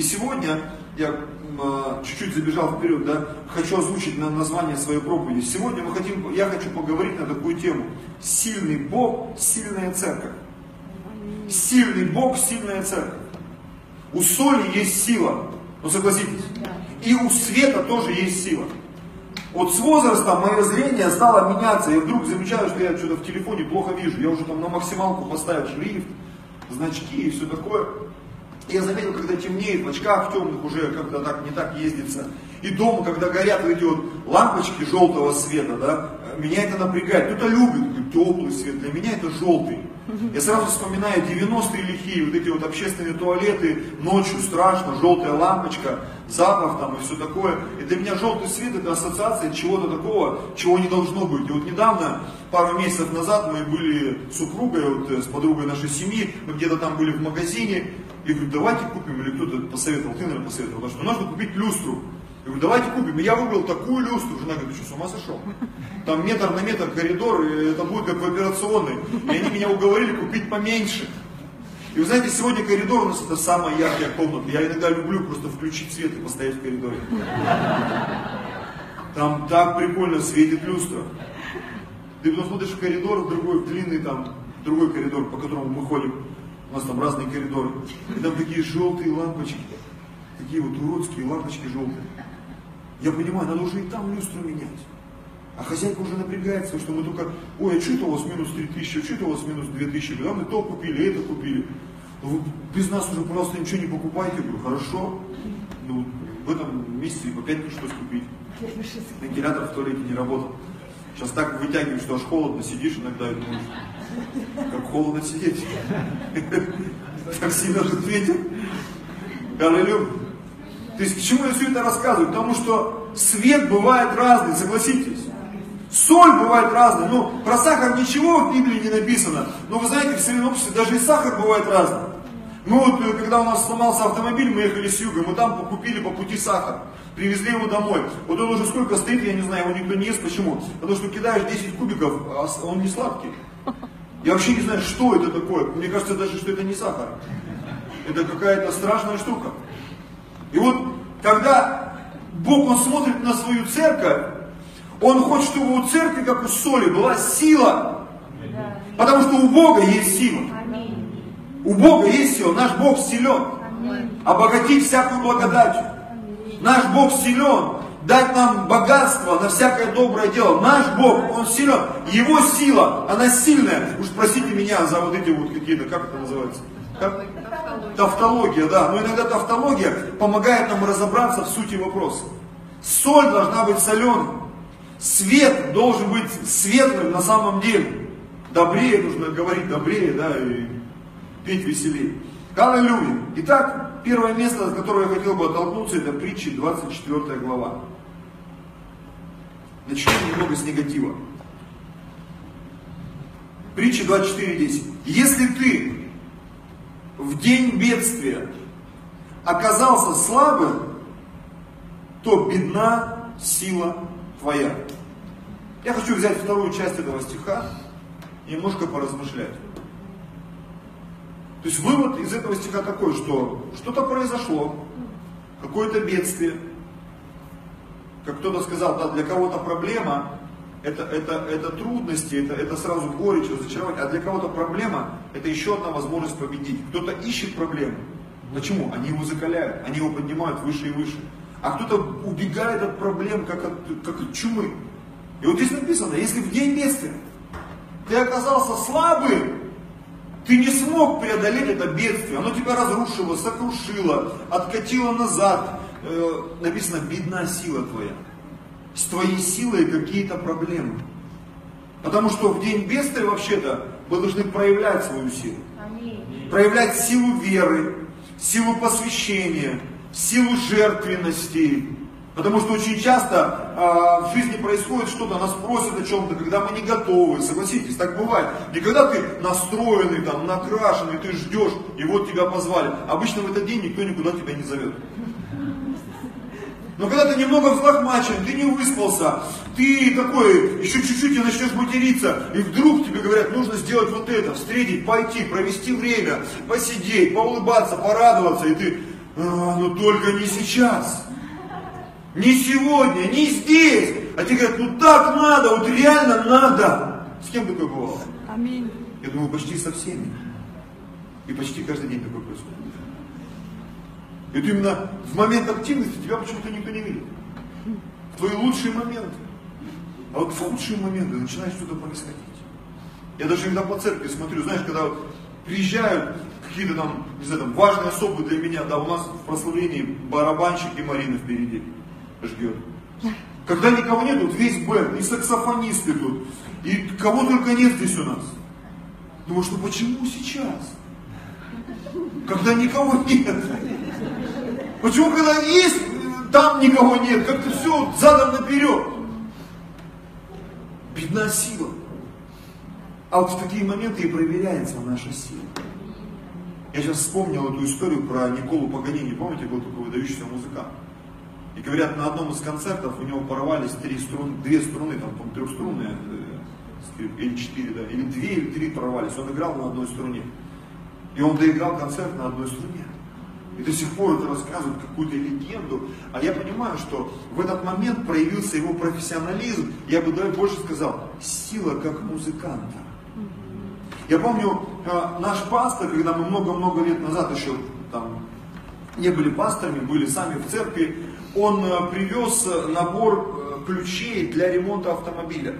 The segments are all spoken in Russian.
И сегодня я а, чуть-чуть забежал вперед, да, хочу озвучить на название своей проповеди. Сегодня мы хотим, я хочу поговорить на такую тему. Сильный Бог, сильная церковь. Сильный Бог, сильная церковь. У соли есть сила, ну согласитесь. И у света тоже есть сила. Вот с возрастом мое зрение стало меняться. Я вдруг замечаю, что я что-то в телефоне плохо вижу. Я уже там на максималку поставил шрифт, значки и все такое. Я заметил, когда темнеет, в очках темных уже как-то так не так ездится. И дома, когда горят эти вот лампочки желтого света, да, меня это напрягает. Кто-то любит теплый свет, для меня это желтый. Я сразу вспоминаю 90-е лихие, вот эти вот общественные туалеты, ночью страшно, желтая лампочка, запах там и все такое. И для меня желтый свет это ассоциация чего-то такого, чего не должно быть. И вот недавно, пару месяцев назад, мы были с супругой, вот, э, с подругой нашей семьи, мы где-то там были в магазине, и говорю, давайте купим, или кто-то посоветовал, ты, наверное, посоветовал, что нужно купить люстру. Я говорю, давайте купим. И я выбрал такую люстру. Жена говорит, ты что, с ума сошел? Там метр на метр коридор, и это будет как в операционной. И они меня уговорили купить поменьше. И вы знаете, сегодня коридор у нас это самая яркая комната. Я иногда люблю просто включить свет и постоять в коридоре. Там так прикольно светит люстра. Ты потом смотришь в коридор, в другой, в длинный там, другой коридор, по которому мы ходим. У нас там разные коридоры. И там такие желтые лампочки. Такие вот уродские лампочки желтые. Я понимаю, надо уже и там люстру менять. А хозяйка уже напрягается, что мы только, ой, а что это у вас минус 3 тысячи, а что это у вас минус 2 тысячи, да мы то купили, это купили. Ну, вы без нас уже, пожалуйста, ничего не покупайте. Я говорю, хорошо. Ну, в этом месяце и по 5 пришлось купить. Вентилятор в туалете не работал. Сейчас так вытягиваешь, что аж холодно сидишь иногда и думаешь, как холодно сидеть. Так сильно же ветер. Аллилуйя. То есть к чему я все это рассказываю? Потому что свет бывает разный, согласитесь. Соль бывает разная. Ну, про сахар ничего в Библии не написано. Но вы знаете, в современном обществе даже и сахар бывает разный. Мы вот, э, когда у нас сломался автомобиль, мы ехали с юга, мы там купили по пути сахар. Привезли его домой. Вот он уже сколько стоит, я не знаю, его никто не ест. Почему? Потому что кидаешь 10 кубиков, а он не сладкий. Я вообще не знаю, что это такое. Мне кажется даже, что это не сахар. Это какая-то страшная штука. И вот, когда Бог, Он смотрит на свою церковь, Он хочет, чтобы у церкви, как у соли, была сила. Потому что у Бога есть сила. У Бога есть сила. Наш Бог силен. Обогатить всякую благодатью. Наш Бог силен. Дать нам богатство на всякое доброе дело. Наш Бог, Он силен. Его сила, она сильная. Уж простите меня за вот эти вот какие-то, как это называется? Как? Тавтология, да. Но иногда тавтология помогает нам разобраться в сути вопроса. Соль должна быть соленой. Свет должен быть светлым на самом деле. Добрее нужно говорить добрее, да, и петь веселее. Аллилуйя. Итак, первое место, от которого я хотел бы оттолкнуться, это притчи 24 глава. Начнем немного с негатива. Притча 24.10. Если ты в день бедствия оказался слабым, то бедна сила твоя. Я хочу взять вторую часть этого стиха и немножко поразмышлять. То есть вывод из этого стиха такой, что что-то произошло, какое-то бедствие. Как кто-то сказал, да, для кого-то проблема, это, это, это трудности, это, это сразу горечь, разочарование, а для кого-то проблема это еще одна возможность победить. Кто-то ищет проблему. Почему? Они его закаляют, они его поднимают выше и выше. А кто-то убегает от проблем, как от, как от чумы. И вот здесь написано, если в день бедствия ты оказался слабым, ты не смог преодолеть это бедствие, оно тебя разрушило, сокрушило, откатило назад. Э, написано, бедна сила твоя с твоей силой какие-то проблемы. Потому что в день бедствия вообще-то мы должны проявлять свою силу. Проявлять силу веры, силу посвящения, силу жертвенности. Потому что очень часто э, в жизни происходит что-то, нас просят о чем-то, когда мы не готовы, согласитесь, так бывает. Не когда ты настроенный, там, накрашенный, ты ждешь, и вот тебя позвали. Обычно в этот день никто никуда тебя не зовет. Но когда ты немного взлохмачен, ты не выспался, ты такой, еще чуть-чуть и начнешь материться, и вдруг тебе говорят, нужно сделать вот это, встретить, пойти, провести время, посидеть, поулыбаться, порадоваться, и ты, а, но только не сейчас. Не сегодня, не здесь. А тебе говорят, ну так надо, вот реально надо. С кем такое бывало? Аминь. Я думаю, почти со всеми. И почти каждый день такое происходит. И вот именно в момент активности тебя почему-то никто не видит. В твои лучшие моменты. А вот в худшие моменты начинает что-то происходить. Я даже иногда по церкви смотрю, знаешь, когда приезжают какие-то там, не знаю, там важные особы для меня, да, у нас в прославлении барабанщик и Марина впереди ждет. Когда никого нет, вот весь бэнд, и саксофонисты тут, и кого только нет здесь у нас. Думаю, что почему сейчас? Когда никого нет. Почему, когда есть, там никого нет, как-то все задом наперед. Бедна сила. А вот в такие моменты и проверяется наша сила. Я сейчас вспомнил эту историю про Николу Паганини. Помните, был такой выдающийся музыкант? И говорят, на одном из концертов у него порвались три струны, две струны, там, по трехструнные, э, или четыре, да, или две, или три порвались. Он играл на одной струне. И он доиграл концерт на одной струне. И до сих пор это рассказывают какую-то легенду. А я понимаю, что в этот момент проявился его профессионализм. Я бы даже больше сказал, сила как музыканта. Я помню, э, наш пастор, когда мы много-много лет назад еще там не были пасторами, были сами в церкви, он э, привез набор э, ключей для ремонта автомобиля.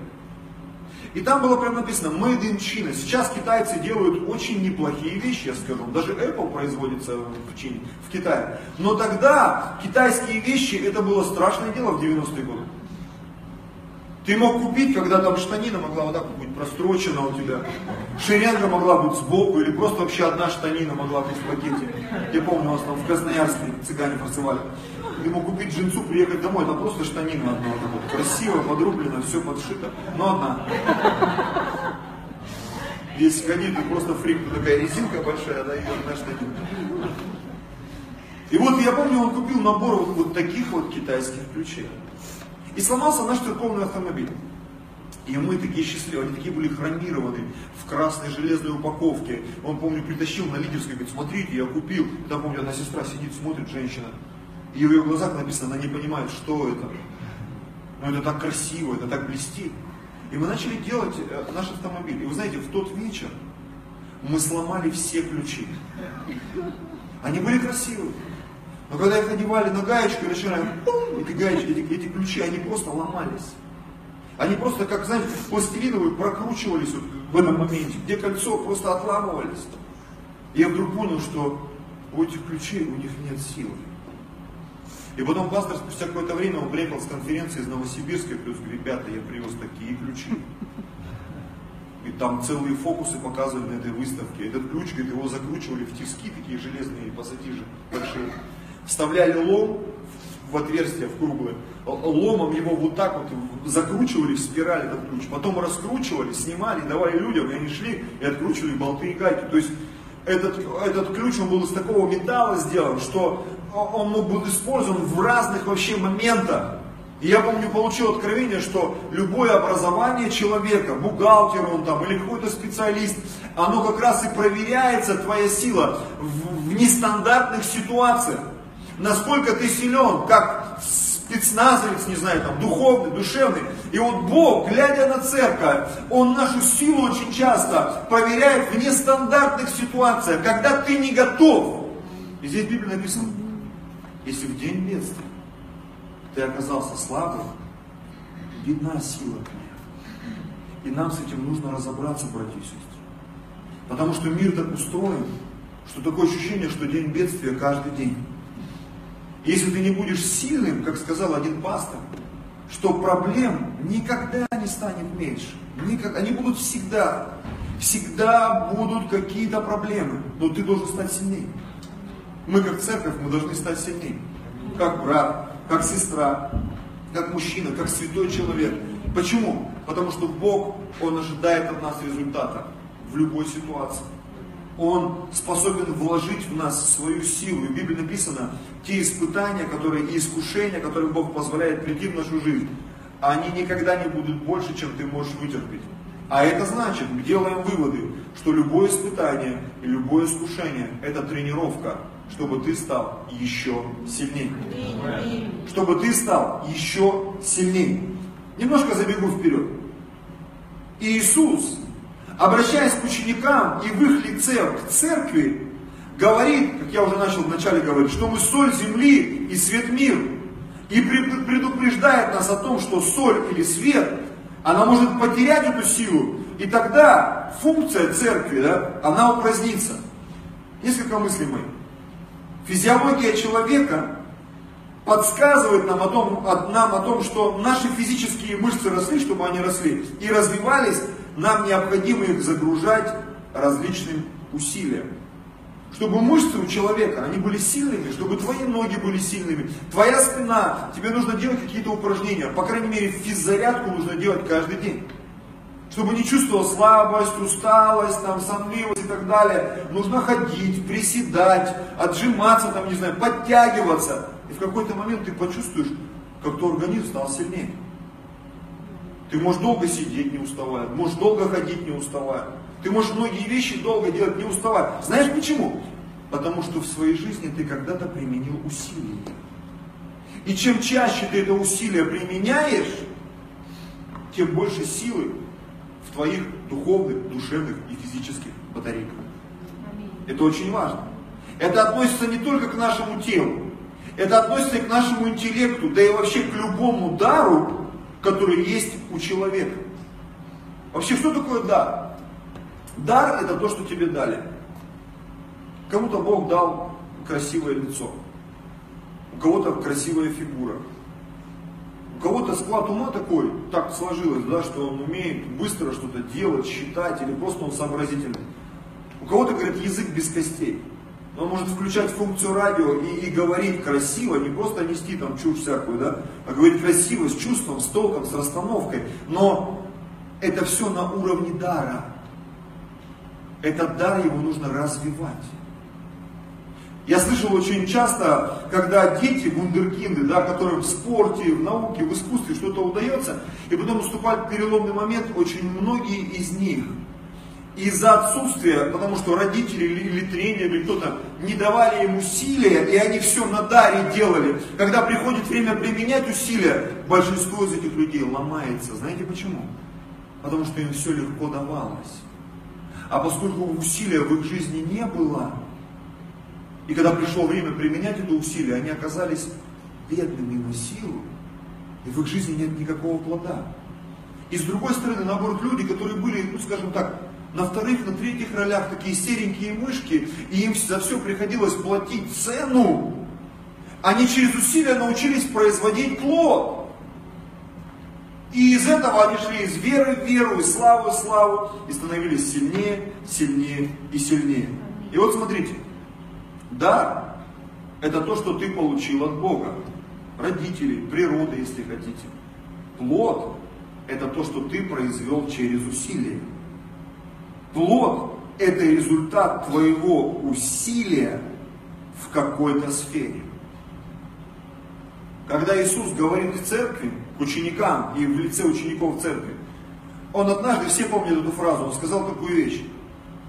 И там было прям написано Made in China. Сейчас китайцы делают очень неплохие вещи, я скажу. Даже Apple производится в, Чине, в Китае. Но тогда китайские вещи, это было страшное дело в 90-е годы. Ты мог купить, когда там штанина могла вот так быть прострочена у тебя, шеренга могла быть сбоку, или просто вообще одна штанина могла быть в пакете. Я помню, у нас там в Красноярске цыгане фарцевали. Мог купить джинсу, приехать домой, там просто штанина одна, вот, вот, красиво, подрублено, все подшито, но одна. Если ходить, ты просто фрик, такая резинка большая, да, и одна штанина. И вот я помню, он купил набор вот, вот таких вот китайских ключей. И сломался наш церковный автомобиль. И мы такие счастливые, они такие были хромированные, в красной железной упаковке. Он, помню, притащил на лидерской, говорит, смотрите, я купил. Там, помню, одна сестра сидит, смотрит, женщина. И в ее глазах написано, она не понимает, что это. Но это так красиво, это так блестит. И мы начали делать э, наш автомобиль. И вы знаете, в тот вечер мы сломали все ключи. Они были красивые. Но когда их одевали на гаечку, начинали, эти гаечки, эти, эти ключи, они просто ломались. Они просто, как, знаете, пластилиновые прокручивались вот в этом моменте, где кольцо просто отламывались. И я вдруг понял, что у этих ключей у них нет силы. И потом пастор спустя какое-то время приехал с конференции из Новосибирска, плюс говорит, ребята, я привез такие ключи. И там целые фокусы показывали на этой выставке. Этот ключ, говорит, его закручивали в тиски, такие железные пассатижи большие вставляли лом в отверстие, в круглое, ломом его вот так вот закручивали в спираль этот ключ, потом раскручивали, снимали, давали людям, и они шли и откручивали болты и гайки. То есть этот, этот ключ, он был из такого металла сделан, что он мог быть использован в разных вообще моментах. И я помню, получил откровение, что любое образование человека, бухгалтер он там или какой-то специалист, оно как раз и проверяется, твоя сила, в, в нестандартных ситуациях насколько ты силен, как спецназовец, не знаю, там, духовный, душевный. И вот Бог, глядя на церковь, Он нашу силу очень часто проверяет в нестандартных ситуациях, когда ты не готов. И здесь Библии написано, если в день бедствия ты оказался слабым, видна сила твоя. И нам с этим нужно разобраться, братья и сестры. Потому что мир так устроен, что такое ощущение, что день бедствия каждый день. Если ты не будешь сильным, как сказал один пастор, что проблем никогда не станет меньше. Никак, они будут всегда. Всегда будут какие-то проблемы. Но ты должен стать сильнее. Мы как церковь, мы должны стать сильнее. Как брат, как сестра, как мужчина, как святой человек. Почему? Потому что Бог, Он ожидает от нас результата в любой ситуации. Он способен вложить в нас свою силу. И в Библии написано, те испытания, которые и искушения, которые Бог позволяет прийти в нашу жизнь, они никогда не будут больше, чем ты можешь вытерпеть. А это значит, мы делаем выводы, что любое испытание и любое искушение – это тренировка чтобы ты стал еще сильнее. Чтобы ты стал еще сильнее. Немножко забегу вперед. Иисус, обращаясь к ученикам и в их лице к церкви, говорит, как я уже начал вначале говорить, что мы соль земли и свет мира. И предупреждает нас о том, что соль или свет, она может потерять эту силу, и тогда функция церкви, да, она упразднится. Несколько мыслей моих. Физиология человека подсказывает нам о, том, нам о том, что наши физические мышцы росли, чтобы они росли, и развивались, нам необходимо их загружать различным усилиям. Чтобы мышцы у человека, они были сильными, чтобы твои ноги были сильными, твоя спина, тебе нужно делать какие-то упражнения, по крайней мере физзарядку нужно делать каждый день. Чтобы не чувствовал слабость, усталость, там, сонливость и так далее, нужно ходить, приседать, отжиматься, там, не знаю, подтягиваться. И в какой-то момент ты почувствуешь, как твой организм стал сильнее. Ты можешь долго сидеть, не уставая, можешь долго ходить, не уставая. Ты можешь многие вещи долго делать, не уставая. Знаешь почему? Потому что в своей жизни ты когда-то применил усилие. И чем чаще ты это усилие применяешь, тем больше силы в твоих духовных, душевных и физических батарейках. Это очень важно. Это относится не только к нашему телу, это относится и к нашему интеллекту, да и вообще к любому дару, который есть у человека. Вообще, что такое дар? Дар это то, что тебе дали. Кому-то Бог дал красивое лицо, у кого-то красивая фигура, у кого-то склад ума такой, так сложилось, да, что он умеет быстро что-то делать, считать, или просто он сообразительный. У кого-то, говорят, язык без костей. Он может включать функцию радио и, и говорить красиво, не просто нести там чушь всякую, да, а говорить красиво, с чувством, с толком, с расстановкой. Но это все на уровне дара. Этот дар его нужно развивать. Я слышал очень часто, когда дети, вундеркинды, да, которым в спорте, в науке, в искусстве что-то удается, и потом наступает переломный момент, очень многие из них из-за отсутствия, потому что родители или, или тренер, или кто-то не давали им усилия, и они все на даре делали. Когда приходит время применять усилия, большинство из этих людей ломается. Знаете почему? Потому что им все легко давалось. А поскольку усилия в их жизни не было, и когда пришло время применять это усилие, они оказались бедными на силу, и в их жизни нет никакого плода. И с другой стороны, наоборот, люди, которые были, ну скажем так, на вторых, на третьих ролях такие серенькие мышки, и им за все приходилось платить цену. Они через усилия научились производить плод. И из этого они шли из веры в веру, из славы в славу, и становились сильнее, сильнее и сильнее. И вот смотрите, дар – это то, что ты получил от Бога, родителей, природы, если хотите. Плод – это то, что ты произвел через усилия. Плод – это результат твоего усилия в какой-то сфере. Когда Иисус говорит к церкви, к ученикам и в лице учеников церкви, он однажды, все помнят эту фразу, он сказал такую вещь.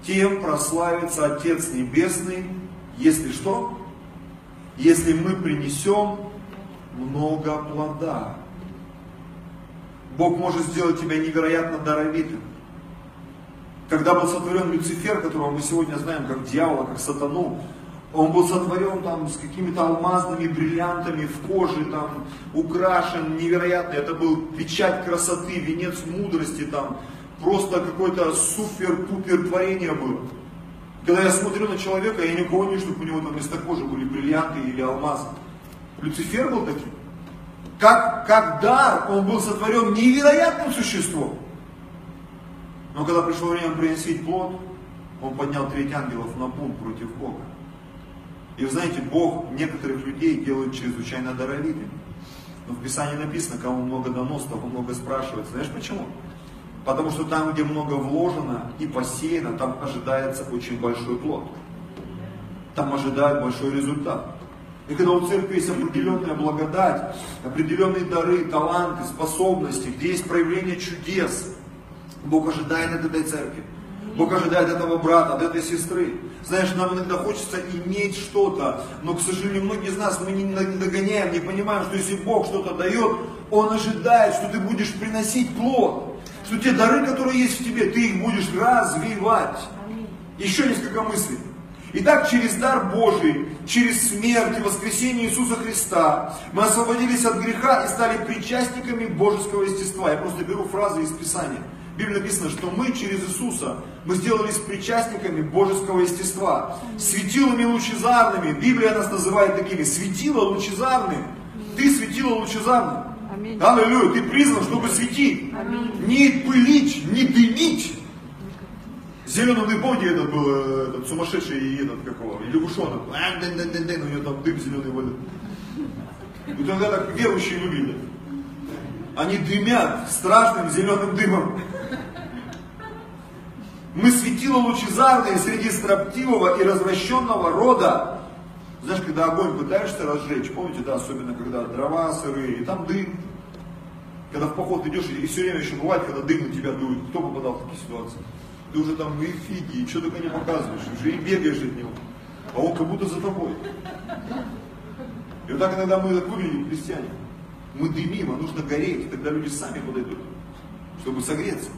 Тем прославится Отец Небесный, если что? Если мы принесем много плода. Бог может сделать тебя невероятно даровитым когда был сотворен Люцифер, которого мы сегодня знаем как дьявола, как сатану, он был сотворен там с какими-то алмазными бриллиантами в коже, там украшен невероятно. Это был печать красоты, венец мудрости, там просто какое-то супер-пупер творение было. Когда я смотрю на человека, я никого не вижу, чтобы у него там вместо кожи были бриллианты или алмазы. Люцифер был таким. Как, как дар, он был сотворен невероятным существом. Но когда пришло время приносить плод, он поднял треть ангелов на бунт против Бога. И вы знаете, Бог некоторых людей делает чрезвычайно даровитыми. Но в Писании написано, кому много дано, того много спрашивается. Знаешь почему? Потому что там, где много вложено и посеяно, там ожидается очень большой плод. Там ожидают большой результат. И когда у церкви есть определенная благодать, определенные дары, таланты, способности, где есть проявление чудес, Бог ожидает от этой церкви. Бог ожидает этого брата, от этой сестры. Знаешь, нам иногда хочется иметь что-то, но, к сожалению, многие из нас, мы не догоняем, не понимаем, что если Бог что-то дает, Он ожидает, что ты будешь приносить плод, что те дары, которые есть в тебе, ты их будешь развивать. Еще несколько мыслей. Итак, через дар Божий, через смерть и воскресение Иисуса Христа мы освободились от греха и стали причастниками божеского естества. Я просто беру фразы из Писания. В Библии написано, что мы через Иисуса, мы сделались причастниками божеского естества, светилами лучезарными. Библия нас называет такими, светила лучезарные. Ты светила лучезарным. Аллилуйя, ты призван, чтобы светить. Аминь. Не пылить, не дымить. Зеленый дым, помните, этот был э, этот сумасшедший этот какого, лягушонок. У него там дым зеленый водит. И тогда так верующие выглядят. Они дымят страшным зеленым дымом. Мы светило лучезарные среди строптивого и развращенного рода. Знаешь, когда огонь пытаешься разжечь, помните, да, особенно когда дрова сырые, и там дым. Когда в поход идешь, и все время еще бывает, когда дым на тебя дует. Кто попадал в такие ситуации? Ты уже там и фиги, и что только не показываешь, уже и бегаешь от него. А он как будто за тобой. И вот так иногда мы выглядим, христиане. Мы дымим, а нужно гореть, тогда люди сами подойдут, чтобы согреться.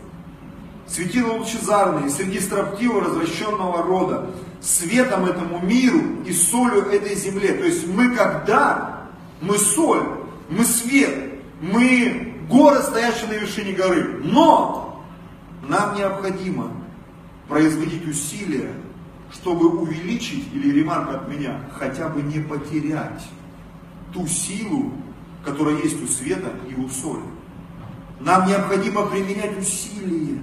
Светило лучезарные среди строптивого развращенного рода, светом этому миру и солью этой земле. То есть мы когда, мы соль, мы свет, мы город, стоящий на вершине горы. Но нам необходимо производить усилия, чтобы увеличить, или ремарка от меня, хотя бы не потерять ту силу, которая есть у света и у соли. Нам необходимо применять усилия,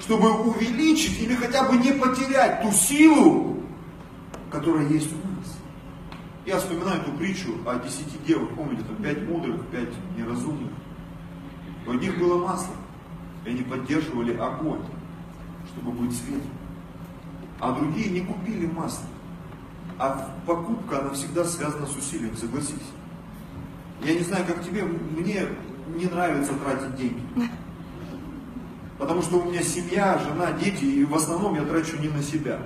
чтобы увеличить или хотя бы не потерять ту силу, которая есть у нас. Я вспоминаю эту притчу о десяти девах, помните, там пять мудрых, пять неразумных. У них было масло, и они поддерживали огонь, чтобы быть светом. А другие не купили масло. А покупка, она всегда связана с усилием, согласись. Я не знаю, как тебе, мне не нравится тратить деньги. Потому что у меня семья, жена, дети, и в основном я трачу не на себя.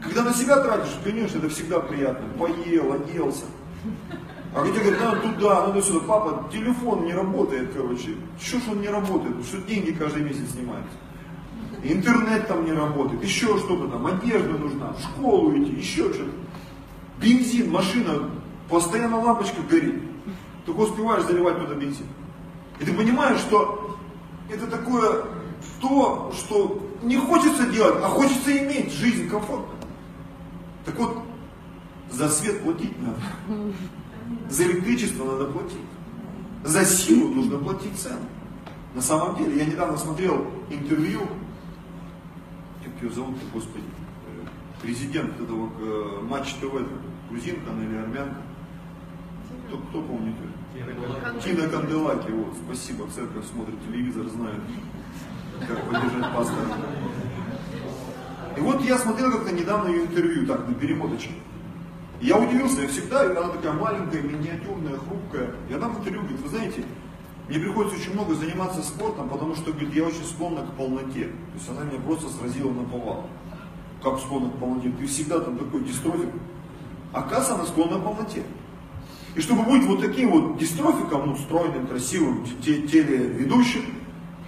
Когда на себя тратишь, конечно, это всегда приятно. Поел, оделся. А где говорят, надо туда, надо сюда. Папа, телефон не работает, короче. Что ж он не работает? Что деньги каждый месяц снимаются. Интернет там не работает, еще что-то там, одежда нужна, в школу идти, еще что-то. Бензин, машина, постоянно лампочка горит. Только успеваешь заливать туда бензин. И ты понимаешь, что это такое то, что не хочется делать, а хочется иметь жизнь комфортно. Так вот, за свет платить надо. За электричество надо платить. За силу нужно платить цену. На самом деле, я недавно смотрел интервью, как ее зовут, господи, э, президент этого э, Матч ТВ, грузинка она или армянка. Кто, кто помнит ее? Тина Канделаки, вот, спасибо, церковь смотрит телевизор, знает, как поддержать пастора. И вот я смотрел как-то недавно ее интервью, так, на перемоточке. Я удивился, я всегда, она такая маленькая, миниатюрная, хрупкая. И она в интервью говорит, вы знаете, мне приходится очень много заниматься спортом, потому что, говорит, я очень склонна к полноте. То есть она меня просто сразила на повал. Как склонна к полноте? Ты всегда там такой дистрофик. Оказывается, она склонна к полноте. И чтобы быть вот таким вот дистрофиком, ну, стройным, красивым телеведущим,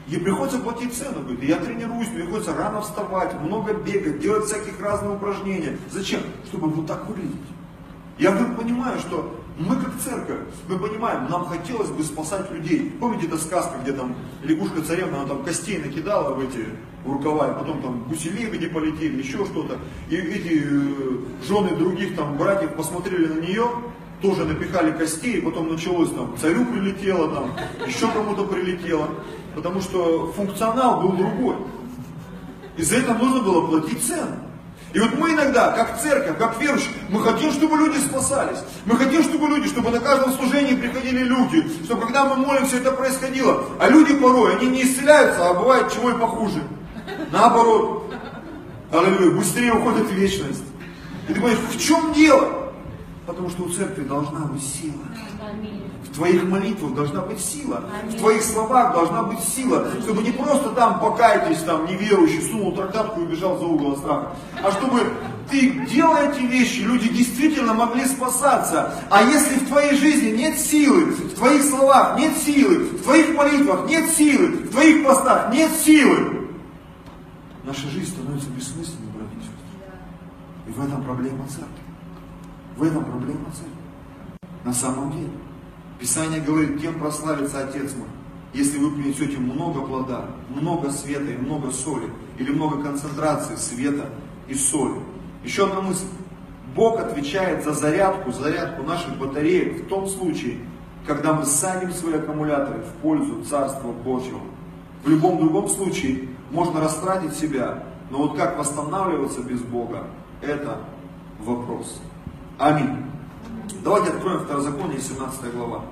ей приходится платить цену. Говорит, я тренируюсь, мне приходится рано вставать, много бегать, делать всяких разных упражнений. Зачем? Чтобы вот так выглядеть. Я вдруг понимаю, что мы как церковь, мы понимаем, нам хотелось бы спасать людей. Помните эта сказка, где там лягушка царевна, она там костей накидала в эти рукава, и потом там гуси где полетели, еще что-то. И эти э, жены других там братьев посмотрели на нее, тоже напихали костей, и потом началось там, царю прилетело там, еще кому-то прилетело. Потому что функционал был другой. И за это нужно было платить цену. И вот мы иногда, как церковь, как верующие, мы хотим, чтобы люди спасались. Мы хотим, чтобы люди, чтобы на каждом служении приходили люди, чтобы когда мы молимся, это происходило. А люди порой, они не исцеляются, а бывает чего и похуже. Наоборот. Аллилуйя, быстрее уходит вечность. И ты понимаешь, в чем дело? Потому что у церкви должна быть сила. В твоих молитвах должна быть сила. В твоих словах должна быть сила. Чтобы не просто там покайтесь, там неверующий, сунул трактатку и убежал за угол страха. А чтобы ты, делая эти вещи, люди действительно могли спасаться. А если в твоей жизни нет силы, в твоих словах нет силы, в твоих молитвах нет силы, в твоих постах нет силы, наша жизнь становится бессмысленной, братья и сестры. И в этом проблема церкви. В этом проблема церкви. На самом деле. Писание говорит, кем прославится Отец мой, если вы принесете много плода, много света и много соли, или много концентрации света и соли. Еще одна мысль. Бог отвечает за зарядку, зарядку наших батареек в том случае, когда мы садим свои аккумуляторы в пользу Царства Божьего. В любом другом случае можно растратить себя, но вот как восстанавливаться без Бога, это вопрос. Аминь. Давайте откроем Второзаконие, 17 глава.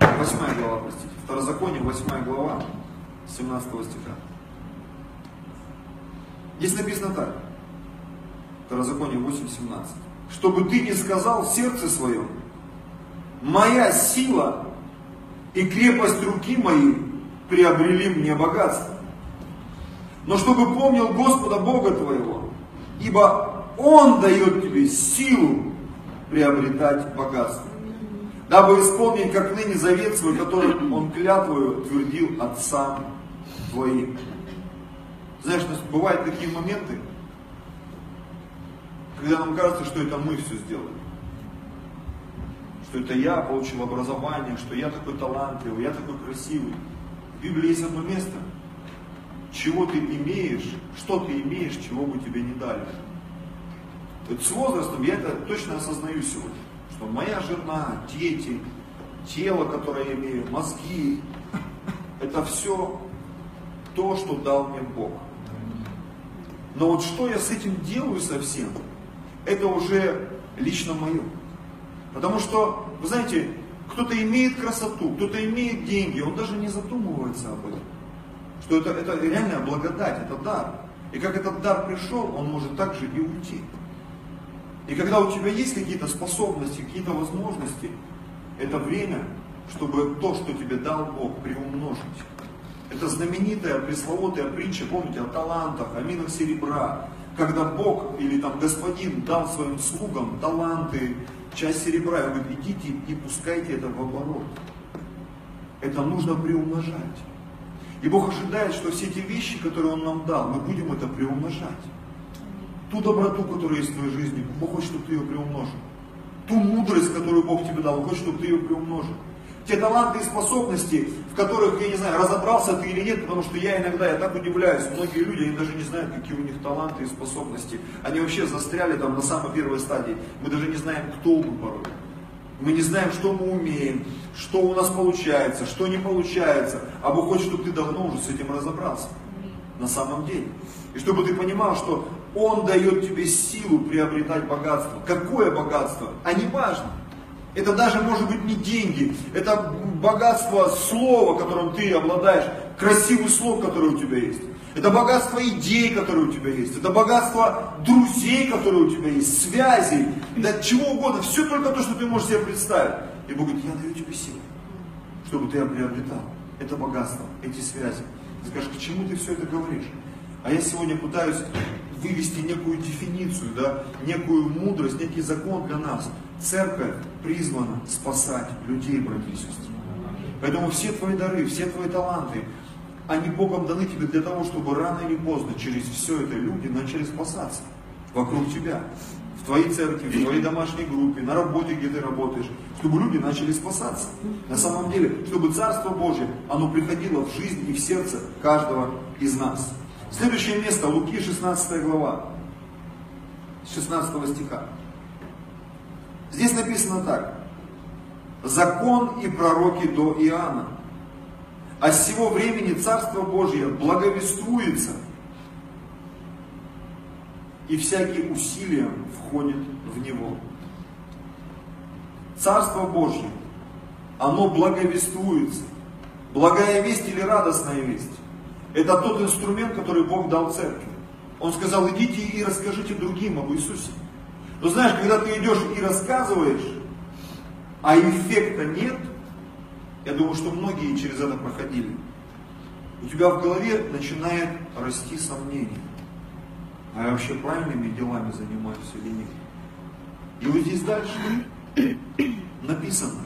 8 глава, простите. Второзаконие, 8 глава, 17 стиха. Здесь написано так. Второзаконие 8.17. Чтобы ты не сказал в сердце своем, моя сила и крепость руки моей приобрели мне богатство. Но чтобы помнил Господа Бога твоего, ибо Он дает тебе силу приобретать богатство. Дабы исполнить, как ныне, завет свой, который Он клятвою твердил отцам твоим. Знаешь, бывают такие моменты, когда нам кажется, что это мы все сделали. Что это я получил образование, что я такой талантливый, я такой красивый. В Библии есть одно место, чего ты имеешь, что ты имеешь, чего бы тебе не дали. С возрастом я это точно осознаю сегодня, что моя жена, дети, тело, которое я имею, мозги, это все то, что дал мне Бог. Но вот что я с этим делаю совсем, это уже лично мое. Потому что, вы знаете, кто-то имеет красоту, кто-то имеет деньги, он даже не задумывается об этом. Что это, это реальная благодать, это дар. И как этот дар пришел, он может также и уйти. И когда у тебя есть какие-то способности, какие-то возможности, это время, чтобы то, что тебе дал Бог, приумножить. Это знаменитая пресловутая притча, помните, о талантах, о минах серебра, когда Бог или там Господин дал своим слугам таланты, часть серебра, и говорит, идите и пускайте это в оборот. Это нужно приумножать. И Бог ожидает, что все эти вещи, которые Он нам дал, мы будем это приумножать. Ту доброту, которая есть в твоей жизни, Бог хочет, чтобы ты ее приумножил. Ту мудрость, которую Бог тебе дал, Он хочет, чтобы ты ее приумножил те таланты и способности, в которых, я не знаю, разобрался ты или нет, потому что я иногда, я так удивляюсь, многие люди, они даже не знают, какие у них таланты и способности. Они вообще застряли там на самой первой стадии. Мы даже не знаем, кто мы порой. Мы не знаем, что мы умеем, что у нас получается, что не получается. А Бог хочет, чтобы ты давно уже с этим разобрался. На самом деле. И чтобы ты понимал, что Он дает тебе силу приобретать богатство. Какое богатство? А не важно. Это даже может быть не деньги, это богатство слова, которым ты обладаешь, красивый слов, который у тебя есть. Это богатство идей, которые у тебя есть. Это богатство друзей, которые у тебя есть, связей, да чего угодно. Все только то, что ты можешь себе представить. И Бог говорит, я даю тебе силу, чтобы ты приобретал. Это богатство, эти связи. Ты скажешь, к чему ты все это говоришь? А я сегодня пытаюсь вывести некую дефиницию, да, некую мудрость, некий закон для нас. Церковь призвана спасать людей, братья и сестры. Поэтому все твои дары, все твои таланты, они Богом даны тебе для того, чтобы рано или поздно через все это люди начали спасаться вокруг тебя, в твоей церкви, в твоей домашней группе, на работе, где ты работаешь, чтобы люди начали спасаться. На самом деле, чтобы Царство Божье, оно приходило в жизнь и в сердце каждого из нас. Следующее место, Луки 16 глава, 16 стиха. Здесь написано так. Закон и пророки до Иоанна. А с сего времени Царство Божье благовествуется, и всякие усилия входят в него. Царство Божье, оно благовествуется. Благая весть или радостная весть – это тот инструмент, который Бог дал церкви. Он сказал, идите и расскажите другим об Иисусе. Но знаешь, когда ты идешь и рассказываешь, а эффекта нет, я думаю, что многие через это проходили, у тебя в голове начинает расти сомнение. А я вообще правильными делами занимаюсь или нет? И вот здесь дальше написано,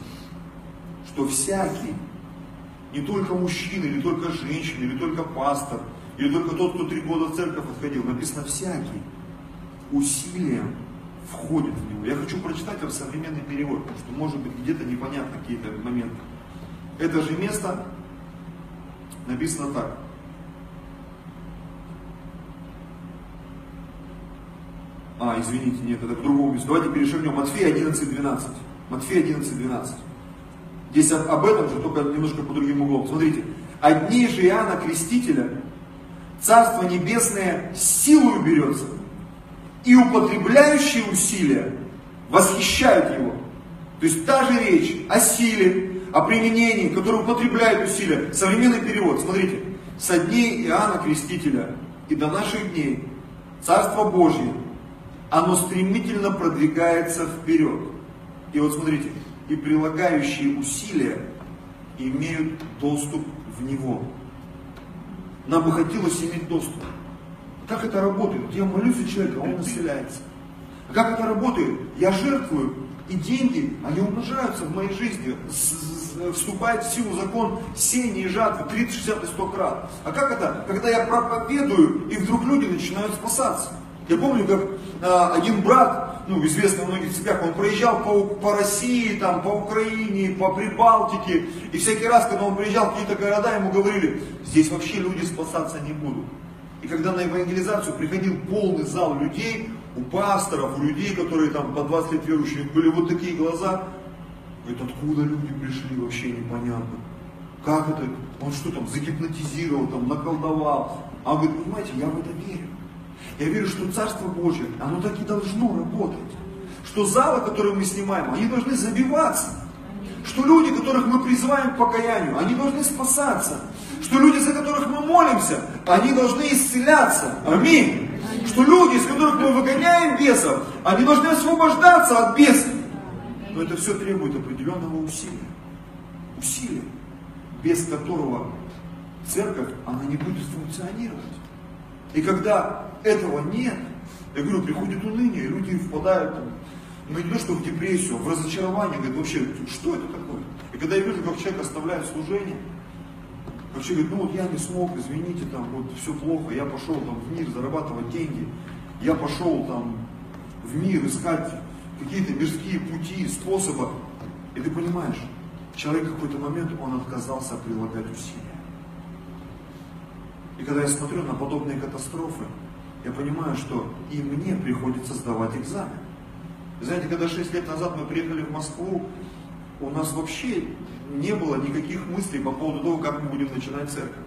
что всякий, не только мужчина, или только женщина, или только пастор, или только тот, кто три года в церковь отходил, написано всякий, усилием входит в него. Я хочу прочитать вам современный перевод, потому что может быть где-то непонятно какие-то моменты. Это же место написано так. А, извините, нет, это к другому месту. Давайте перешагнем. Матфея 11, 12. Матфея 11, 12. Здесь об, этом же, только немножко по другим углом. Смотрите. Одни же Иоанна Крестителя Царство Небесное силою берется, и употребляющие усилия восхищают его. То есть та же речь о силе, о применении, которое употребляет усилия. Современный перевод, смотрите, со дней Иоанна Крестителя и до наших дней Царство Божье, оно стремительно продвигается вперед. И вот смотрите, и прилагающие усилия имеют доступ в него. Нам бы хотелось иметь доступ. Как это работает? Я молюсь за человека, он населяется. А как это работает? Я жертвую, и деньги, они умножаются в моей жизни. Вступает в силу закон сеяния и жатвы 30, 60 и 100 крат. А как это? Когда я проповедую, и вдруг люди начинают спасаться. Я помню, как а, один брат, ну, известный в многих церквях, он проезжал по, по России, там, по Украине, по Прибалтике, и всякий раз, когда он приезжал в какие-то города, ему говорили, здесь вообще люди спасаться не будут. И когда на евангелизацию приходил полный зал людей, у пасторов, у людей, которые там по 20 лет верующие, были вот такие глаза, говорит, откуда люди пришли, вообще непонятно. Как это? Он что там, загипнотизировал, там, наколдовал. А он говорит, понимаете, я в это верю. Я верю, что Царство Божье, оно так и должно работать. Что залы, которые мы снимаем, они должны забиваться. Что люди, которых мы призываем к покаянию, они должны спасаться. Что люди, за которых мы молимся, они должны исцеляться. Аминь. Что люди, из которых мы выгоняем бесов, они должны освобождаться от бесов. Но это все требует определенного усилия. Усилия, без которого церковь, она не будет функционировать. И когда этого нет, я говорю, приходит уныние, и люди впадают ну не то что в депрессию, а в разочарование, говорят, вообще, что это такое? И когда я вижу, как человек оставляет служение, как человек говорит, ну вот я не смог, извините, там вот все плохо, я пошел там в мир зарабатывать деньги, я пошел там в мир искать какие-то мирские пути, способы. И ты понимаешь, человек в какой-то момент, он отказался прилагать усилия. И когда я смотрю на подобные катастрофы, я понимаю, что и мне приходится сдавать экзамен. знаете, когда 6 лет назад мы приехали в Москву, у нас вообще не было никаких мыслей по поводу того, как мы будем начинать церковь.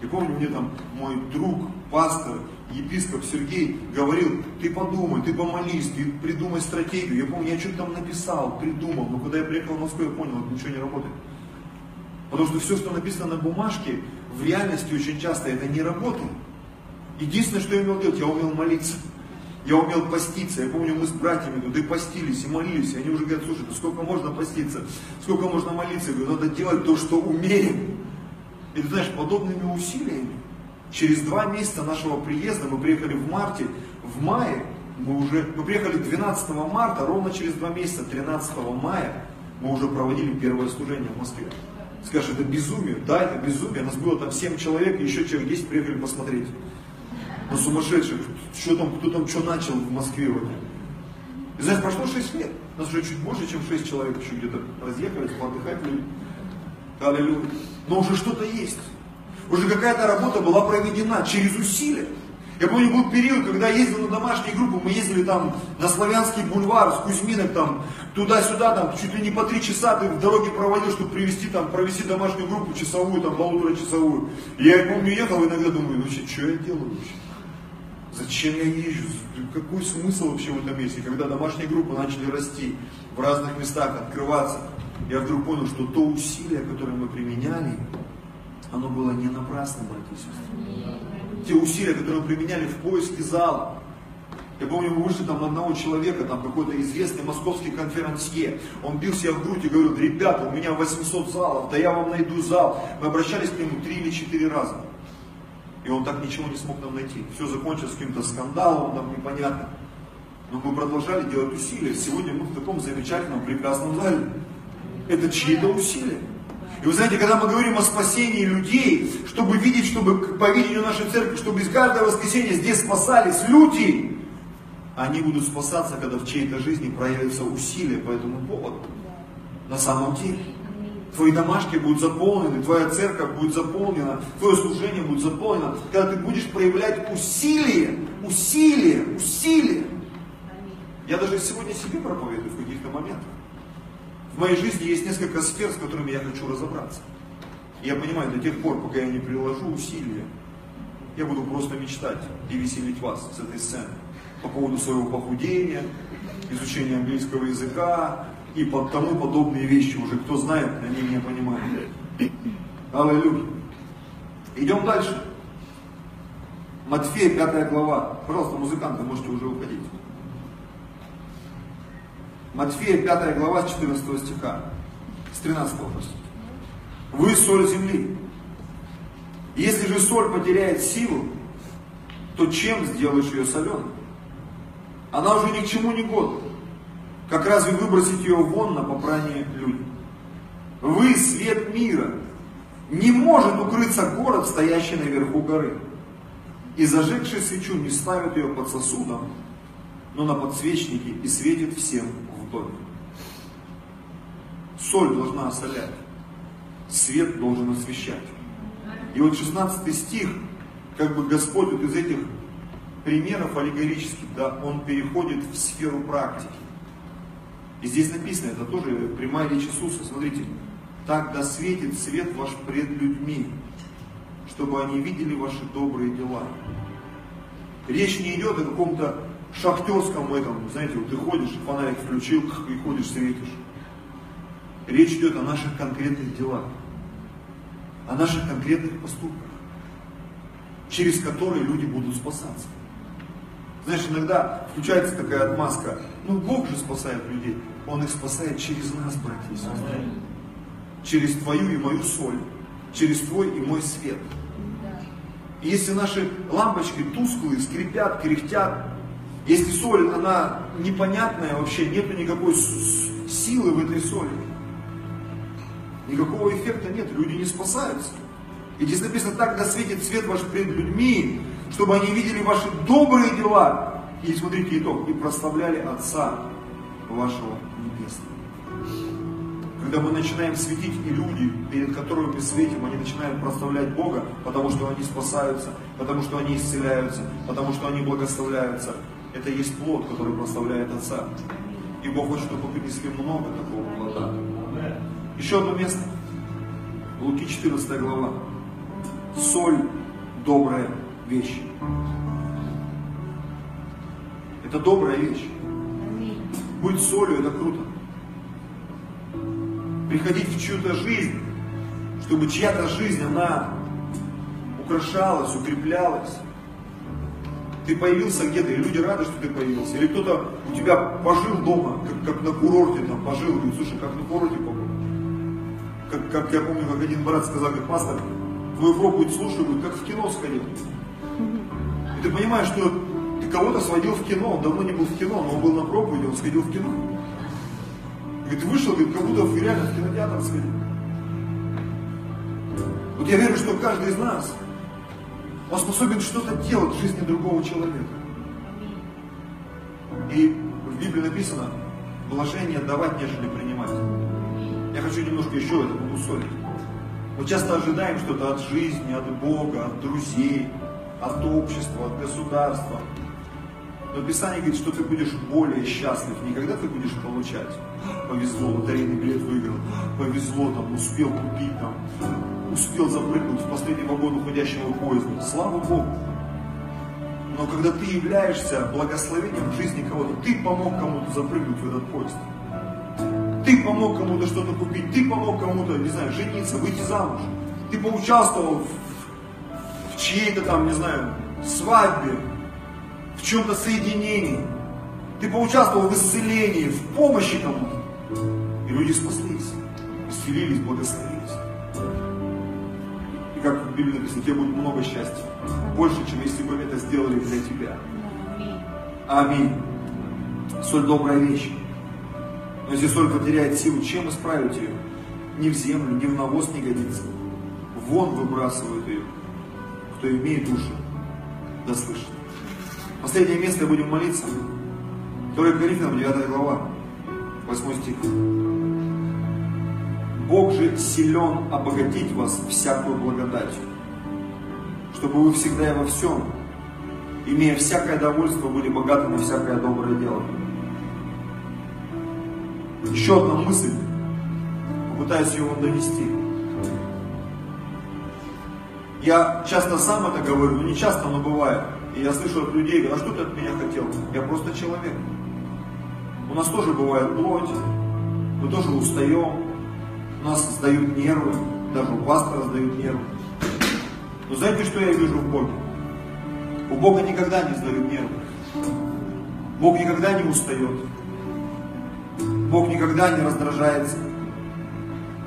Я помню, мне там мой друг, пастор, епископ Сергей говорил, ты подумай, ты помолись, ты придумай стратегию. Я помню, я что-то там написал, придумал, но когда я приехал в Москву, я понял, что ничего не работает. Потому что все, что написано на бумажке, в реальности очень часто это не работает. Единственное, что я умел делать, я умел молиться. Я умел поститься. Я помню, мы с братьями туда и постились, и молились. И они уже говорят, слушай, ну сколько можно поститься, сколько можно молиться. Я говорю, надо делать то, что умеем. И ты знаешь, подобными усилиями, через два месяца нашего приезда, мы приехали в марте, в мае, мы уже, мы приехали 12 марта, ровно через два месяца, 13 мая, мы уже проводили первое служение в Москве. Скажешь, это безумие. Да, это безумие. Нас было там 7 человек, и еще человек 10 приехали посмотреть на сумасшедших, что там, кто там что начал в Москве. Вот. И знаешь, прошло 6 лет, нас уже чуть больше, чем 6 человек еще где-то разъехались, поотдыхать люди. Аллилуйя. Но уже что-то есть. Уже какая-то работа была проведена через усилия. Я помню, был период, когда я ездил на домашние группы, мы ездили там на Славянский бульвар, с Кузьминок там, туда-сюда, там, чуть ли не по три часа ты в дороге проводил, чтобы привести там, провести домашнюю группу часовую, там, полуторачасовую. И я помню, ехал, иногда думаю, ну что я делаю вообще? Зачем я езжу? Какой смысл вообще в этом месте? Когда домашние группы начали расти, в разных местах открываться, я вдруг понял, что то усилие, которое мы применяли, оно было не напрасно, братья и сестры. Те усилия, которые мы применяли в поиске зала. Я помню, мы вышли там на одного человека, там какой-то известный московский конферансье. Он бил себя в грудь и говорил, ребята, у меня 800 залов, да я вам найду зал. Мы обращались к нему три или четыре раза. И он так ничего не смог нам найти. Все закончилось каким-то скандалом, там непонятно. Но мы продолжали делать усилия. Сегодня мы в таком замечательном, прекрасном зале. Это чьи-то усилия. И вы знаете, когда мы говорим о спасении людей, чтобы видеть, чтобы по видению нашей церкви, чтобы из каждого воскресенья здесь спасались люди, они будут спасаться, когда в чьей-то жизни проявятся усилия по этому поводу. На самом деле. Твои домашки будут заполнены, твоя церковь будет заполнена, твое служение будет заполнено, когда ты будешь проявлять усилие, усилие, усилие. Я даже сегодня себе проповедую в каких-то моментах. В моей жизни есть несколько сфер, с которыми я хочу разобраться. Я понимаю, до тех пор, пока я не приложу усилия, я буду просто мечтать и веселить вас с этой сцены по поводу своего похудения, изучения английского языка и тому подобные вещи. Уже кто знает, они меня понимают. Аллилуйя. Идем дальше. Матфея, 5 глава. Пожалуйста, музыканты, можете уже уходить. Матфея, 5 глава, с 14 стиха. С 13 простите. Вы соль земли. Если же соль потеряет силу, то чем сделаешь ее соленой? Она уже ни к чему не годна. Как разве выбросить ее вон на попрание людям? Вы свет мира. Не может укрыться город, стоящий наверху горы. И зажегший свечу не ставит ее под сосудом, но на подсвечнике и светит всем в доме. Соль должна осолять, свет должен освещать. И вот 16 стих, как бы Господь вот из этих примеров аллегорических, да, он переходит в сферу практики. И здесь написано, это тоже прямая речь Иисуса, смотрите, так да светит свет ваш пред людьми, чтобы они видели ваши добрые дела. Речь не идет о каком-то шахтерском этом, знаете, вот ты ходишь, фонарик включил, и ходишь, светишь. Речь идет о наших конкретных делах, о наших конкретных поступках, через которые люди будут спасаться. Знаешь, иногда включается такая отмазка, ну Бог же спасает людей. Он их спасает через нас, братья и сестры. Через твою и мою соль, через твой и мой свет. И если наши лампочки тусклые, скрипят, кряхтят, если соль, она непонятная вообще, нету никакой силы в этой соли, никакого эффекта нет, люди не спасаются. И здесь написано, так да светит свет ваш пред людьми, чтобы они видели ваши добрые дела. И смотрите итог, и прославляли Отца вашего Небесного. Когда мы начинаем светить, и люди, перед которыми мы светим, они начинают прославлять Бога, потому что они спасаются, потому что они исцеляются, потому что они благословляются. Это есть плод, который прославляет Отца. И Бог хочет, чтобы мы принесли много такого плода. Еще одно место. Луки 14 глава. Соль добрая вещь. Это добрая вещь. Быть солью это круто. Приходить в чью-то жизнь, чтобы чья-то жизнь, она украшалась, укреплялась. Ты появился где-то, и люди рады, что ты появился. Или кто-то у тебя пожил дома, как, как на курорте там пожил, говорит, слушай, как на курорте погода. Как, как я помню, как один брат сказал, говорит, пастор, твою проповедь слушаю, говорит, как в кино сходил. И ты понимаешь, что ты кого-то сводил в кино, он давно не был в кино, но он был на проповеди, он сходил в кино. Говорит, вышел, говорит, как будто реально в кинотеатр сходил. Вот я верю, что каждый из нас, он способен что-то делать в жизни другого человека. И в Библии написано, блажение давать, нежели принимать. Я хочу немножко еще это побусолить. Мы часто ожидаем что-то от жизни, от Бога, от друзей, от общества, от государства. Но Писание говорит, что ты будешь более счастлив, не когда ты будешь получать. Повезло, лотерейный билет выиграл, повезло, там, успел купить, там, успел запрыгнуть в последний вагон уходящего поезда. Слава Богу! Но когда ты являешься благословением в жизни кого-то, ты помог кому-то запрыгнуть в этот поезд. Ты помог кому-то что-то купить, ты помог кому-то, не знаю, жениться, выйти замуж. Ты поучаствовал в, чьей-то там, не знаю, свадьбе, в чем-то соединении. Ты поучаствовал в исцелении, в помощи кому-то. И люди спаслись, исцелились, благословились. И как в Библии написано, тебе будет много счастья. Больше, чем если бы это сделали для тебя. Аминь. Соль добрая вещь. Но если соль потеряет силу, чем исправить ее? Ни в землю, ни в навоз не годится. Вон выбрасывают ее. Кто имеет уши, да слышит. Последнее место будем молиться. 2 Коринфянам 9 глава, 8 стих. Бог же силен обогатить вас всякую благодатью, чтобы вы всегда и во всем, имея всякое довольство, были богаты на всякое доброе дело. Еще одна мысль, попытаюсь ее вам донести. Я часто сам это говорю, но не часто, но бывает. И я слышу от людей, а что ты от меня хотел? Я просто человек. У нас тоже бывает плоть, мы тоже устаем, у нас сдают нервы, даже у пастора сдают нервы. Но знаете, что я вижу в Боге? У Бога никогда не сдают нервы. Бог никогда не устает. Бог никогда не раздражается.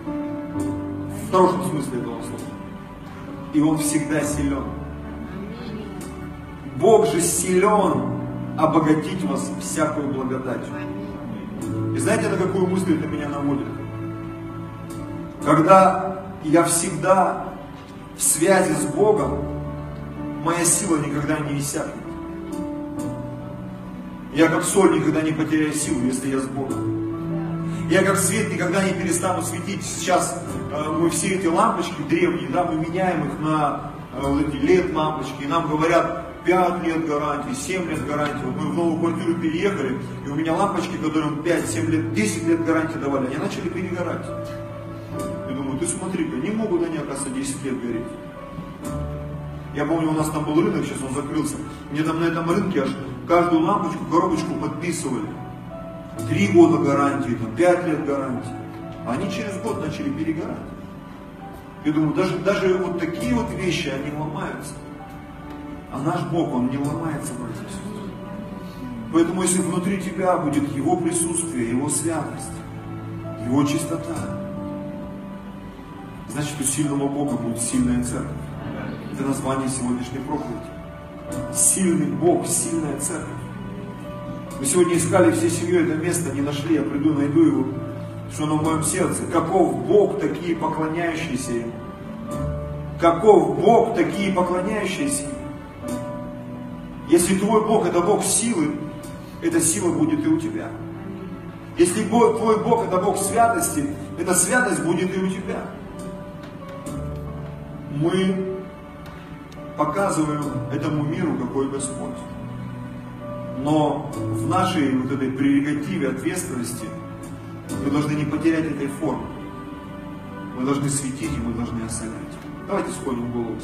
В хорошем смысле этого слова. И Он всегда силен. Бог же силен обогатить вас всякую благодатью. И знаете, на какую мысль это меня наводит? Когда я всегда в связи с Богом, моя сила никогда не иссякнет. Я как соль никогда не потеряю силу, если я с Богом. Я как свет никогда не перестану светить. Сейчас э, мы все эти лампочки древние, да, мы меняем их на э, вот эти LED лампочки, и нам говорят, 5 лет гарантии, 7 лет гарантии. Мы в новую квартиру переехали, и у меня лампочки, которым 5-7 лет, 10 лет гарантии давали, они начали перегорать. Я думаю, ты смотри-ка, не могут они, оказывается, 10 лет гореть. Я помню, у нас там был рынок, сейчас он закрылся. Мне там на этом рынке аж каждую лампочку, коробочку подписывали. Три года гарантии, там, пять лет гарантии. Они через год начали перегорать. Я думаю, даже, даже вот такие вот вещи, они ломаются. А наш Бог, Он не ломается, братья и сестры. Поэтому если внутри тебя будет Его присутствие, Его святость, Его чистота, значит, у сильного Бога будет сильная церковь. Это название сегодняшней проповеди. Сильный Бог, сильная церковь. Мы сегодня искали всей семьей это место, не нашли, я приду, найду его, что в моем сердце. Каков Бог, такие поклоняющиеся Ему. Каков Бог, такие поклоняющиеся Ему. Если твой Бог это Бог силы, эта сила будет и у тебя. Если твой Бог это Бог святости, эта святость будет и у тебя. Мы показываем этому миру, какой Господь. Но в нашей вот этой прерогативе ответственности мы должны не потерять этой формы. Мы должны светить и мы должны осолять. Давайте в голову.